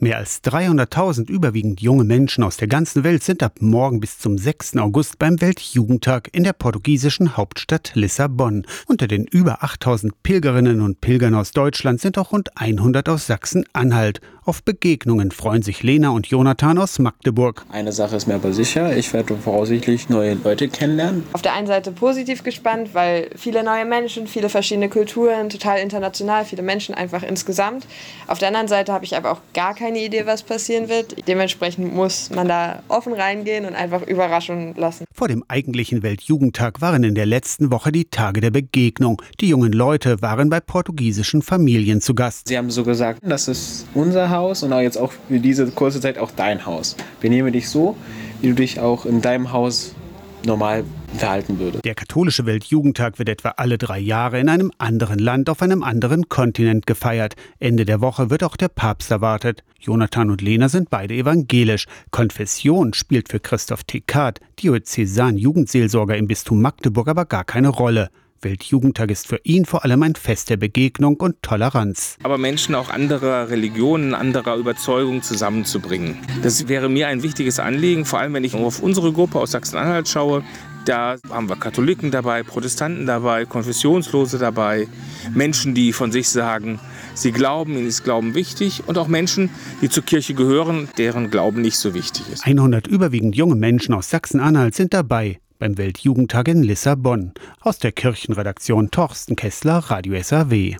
Mehr als 300.000 überwiegend junge Menschen aus der ganzen Welt sind ab morgen bis zum 6. August beim Weltjugendtag in der portugiesischen Hauptstadt Lissabon. Unter den über 8.000 Pilgerinnen und Pilgern aus Deutschland sind auch rund 100 aus Sachsen-Anhalt. Auf Begegnungen freuen sich Lena und Jonathan aus Magdeburg. Eine Sache ist mir aber sicher, ich werde voraussichtlich neue Leute kennenlernen. Auf der einen Seite positiv gespannt, weil viele neue Menschen, viele verschiedene Kulturen, total international, viele Menschen einfach insgesamt. Auf der anderen Seite habe ich aber auch gar keine Idee, was passieren wird. Dementsprechend muss man da offen reingehen und einfach Überraschungen lassen. Vor dem eigentlichen Weltjugendtag waren in der letzten Woche die Tage der Begegnung. Die jungen Leute waren bei portugiesischen Familien zu Gast. Sie haben so gesagt, das ist unser Haus und auch jetzt auch für diese kurze Zeit auch dein Haus. Benehme dich so, wie du dich auch in deinem Haus normal verhalten würde. Der katholische Weltjugendtag wird etwa alle drei Jahre in einem anderen Land auf einem anderen Kontinent gefeiert. Ende der Woche wird auch der Papst erwartet. Jonathan und Lena sind beide evangelisch. Konfession spielt für Christoph Tekard, Diözesan-Jugendseelsorger im Bistum Magdeburg, aber gar keine Rolle. Weltjugendtag ist für ihn vor allem ein Fest der Begegnung und Toleranz. Aber Menschen auch anderer Religionen, anderer Überzeugung zusammenzubringen. Das wäre mir ein wichtiges Anliegen, vor allem wenn ich auf unsere Gruppe aus Sachsen-Anhalt schaue. Da haben wir Katholiken dabei, Protestanten dabei, Konfessionslose dabei, Menschen, die von sich sagen, sie glauben, ihnen ist Glauben wichtig und auch Menschen, die zur Kirche gehören, deren Glauben nicht so wichtig ist. 100 überwiegend junge Menschen aus Sachsen-Anhalt sind dabei beim Weltjugendtag in Lissabon. Aus der Kirchenredaktion Torsten Kessler, Radio SAW.